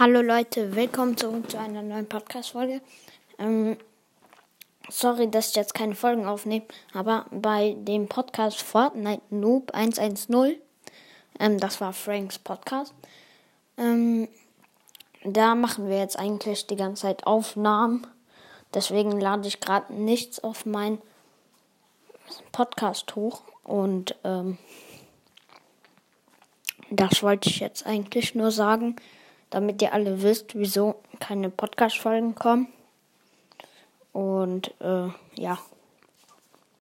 Hallo Leute, willkommen zurück zu einer neuen Podcast-Folge. Ähm, sorry, dass ich jetzt keine Folgen aufnehme, aber bei dem Podcast Fortnite Noob 110, ähm, das war Franks Podcast, ähm, da machen wir jetzt eigentlich die ganze Zeit Aufnahmen. Deswegen lade ich gerade nichts auf meinen Podcast hoch und ähm, das wollte ich jetzt eigentlich nur sagen damit ihr alle wisst, wieso keine Podcast-Folgen kommen. Und äh, ja.